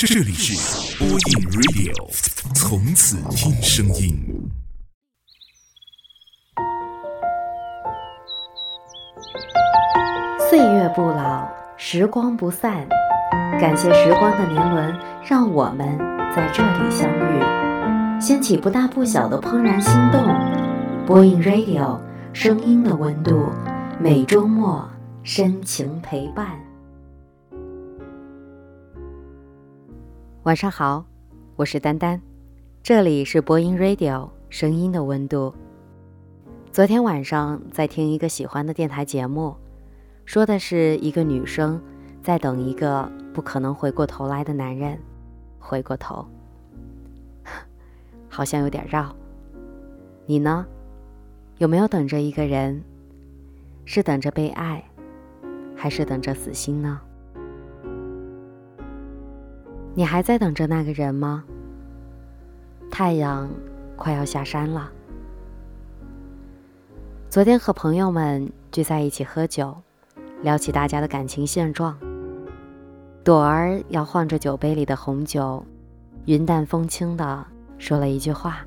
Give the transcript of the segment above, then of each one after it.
这里是播音 Radio，从此听声音。岁月不老，时光不散。感谢时光的年轮，让我们在这里相遇，掀起不大不小的怦然心动。播音 Radio，声音的温度，每周末深情陪伴。晚上好，我是丹丹，这里是播音 Radio，声音的温度。昨天晚上在听一个喜欢的电台节目，说的是一个女生在等一个。不可能回过头来的男人，回过头，好像有点绕。你呢？有没有等着一个人？是等着被爱，还是等着死心呢？你还在等着那个人吗？太阳快要下山了。昨天和朋友们聚在一起喝酒，聊起大家的感情现状。朵儿摇晃着酒杯里的红酒，云淡风轻的说了一句话：“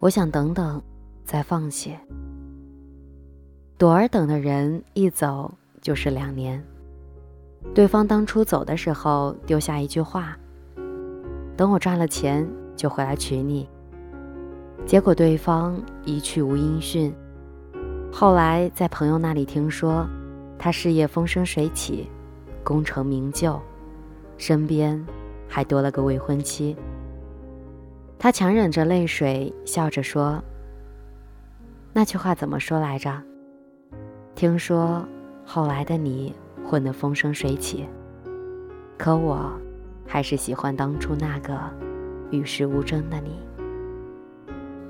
我想等等，再放弃。”朵儿等的人一走就是两年，对方当初走的时候丢下一句话：“等我赚了钱就回来娶你。”结果对方一去无音讯。后来在朋友那里听说，他事业风生水起。功成名就，身边还多了个未婚妻。他强忍着泪水，笑着说：“那句话怎么说来着？听说后来的你混得风生水起，可我还是喜欢当初那个与世无争的你。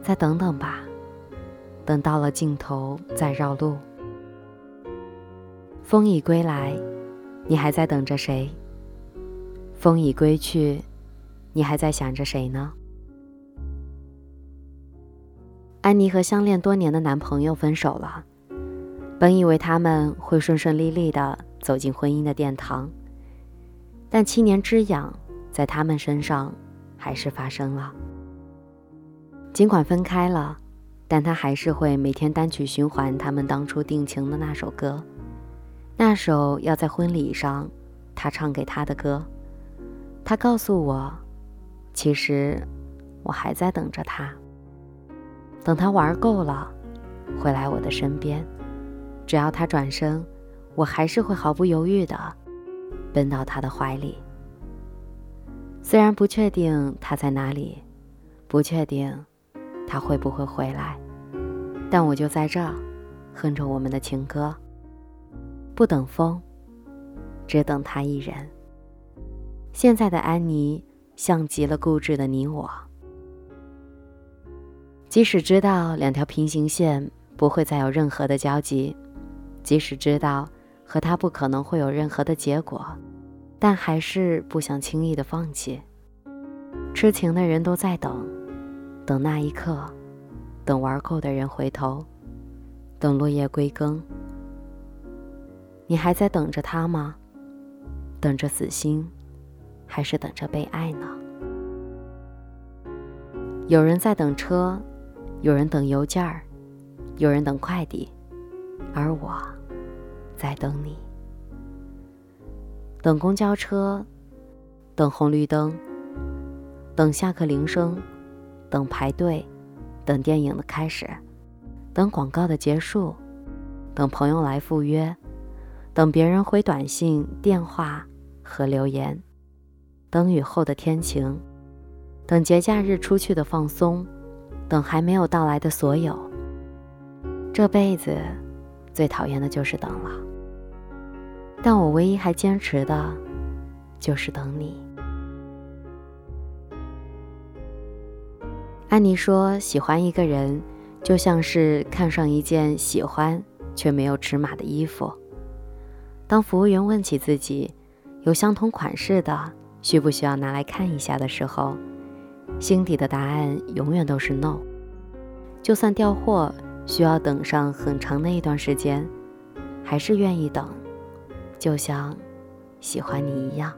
再等等吧，等到了尽头再绕路。风已归来。”你还在等着谁？风已归去，你还在想着谁呢？安妮和相恋多年的男朋友分手了，本以为他们会顺顺利利的走进婚姻的殿堂，但七年之痒在他们身上还是发生了。尽管分开了，但他还是会每天单曲循环他们当初定情的那首歌。那首要在婚礼上，他唱给他的歌。他告诉我，其实我还在等着他。等他玩够了，回来我的身边。只要他转身，我还是会毫不犹豫的奔到他的怀里。虽然不确定他在哪里，不确定他会不会回来，但我就在这儿，哼着我们的情歌。不等风，只等他一人。现在的安妮像极了固执的你我。即使知道两条平行线不会再有任何的交集，即使知道和他不可能会有任何的结果，但还是不想轻易的放弃。痴情的人都在等，等那一刻，等玩够的人回头，等落叶归根。你还在等着他吗？等着死心，还是等着被爱呢？有人在等车，有人等邮件儿，有人等快递，而我在等你。等公交车，等红绿灯，等下课铃声，等排队，等电影的开始，等广告的结束，等朋友来赴约。等别人回短信、电话和留言，等雨后的天晴，等节假日出去的放松，等还没有到来的所有。这辈子最讨厌的就是等了，但我唯一还坚持的，就是等你。安妮说：“喜欢一个人，就像是看上一件喜欢却没有尺码的衣服。”当服务员问起自己有相同款式的，需不需要拿来看一下的时候，心底的答案永远都是 no。就算调货需要等上很长的一段时间，还是愿意等，就像喜欢你一样。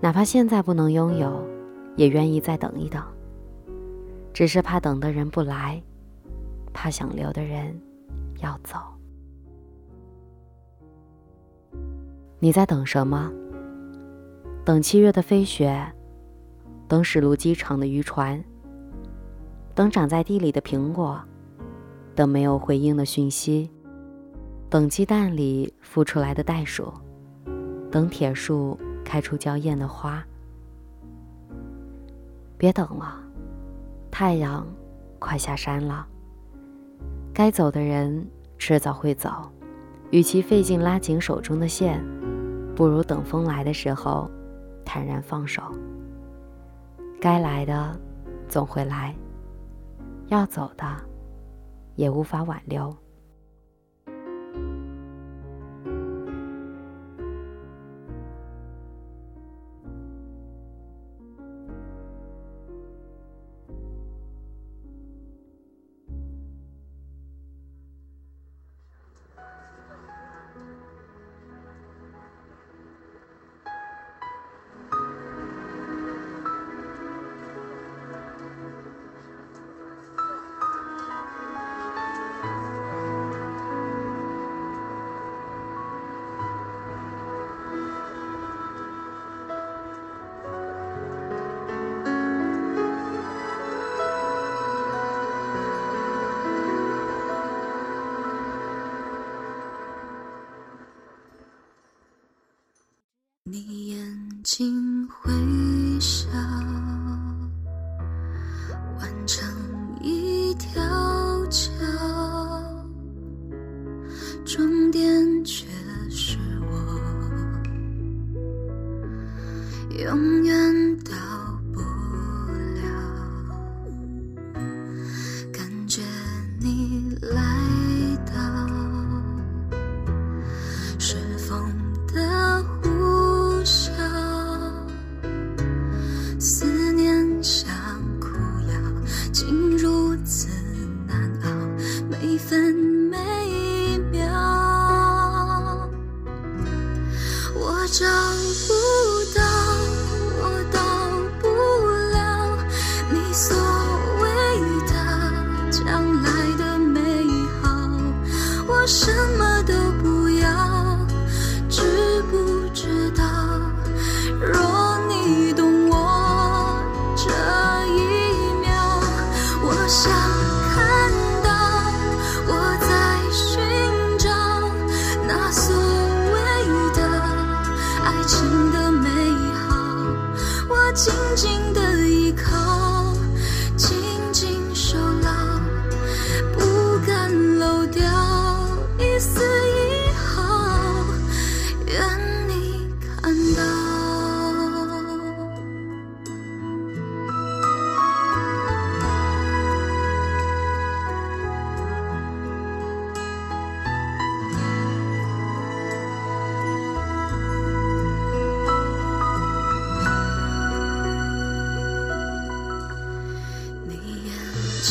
哪怕现在不能拥有，也愿意再等一等。只是怕等的人不来，怕想留的人要走。你在等什么？等七月的飞雪，等驶入机场的渔船，等长在地里的苹果，等没有回应的讯息，等鸡蛋里孵出来的袋鼠，等铁树开出娇艳的花。别等了。太阳快下山了，该走的人迟早会走。与其费劲拉紧手中的线，不如等风来的时候坦然放手。该来的总会来，要走的也无法挽留。你眼睛会笑，分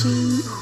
睛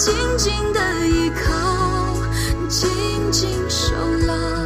紧紧的依靠紧紧守牢。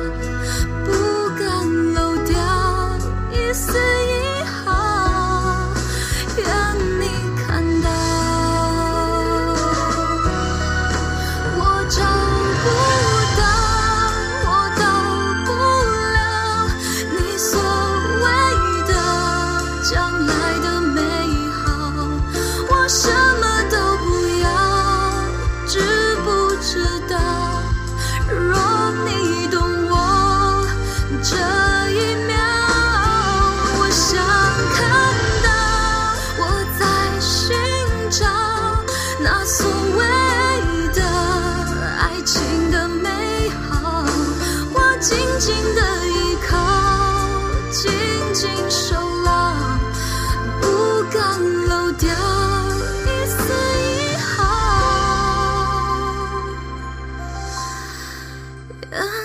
Ah.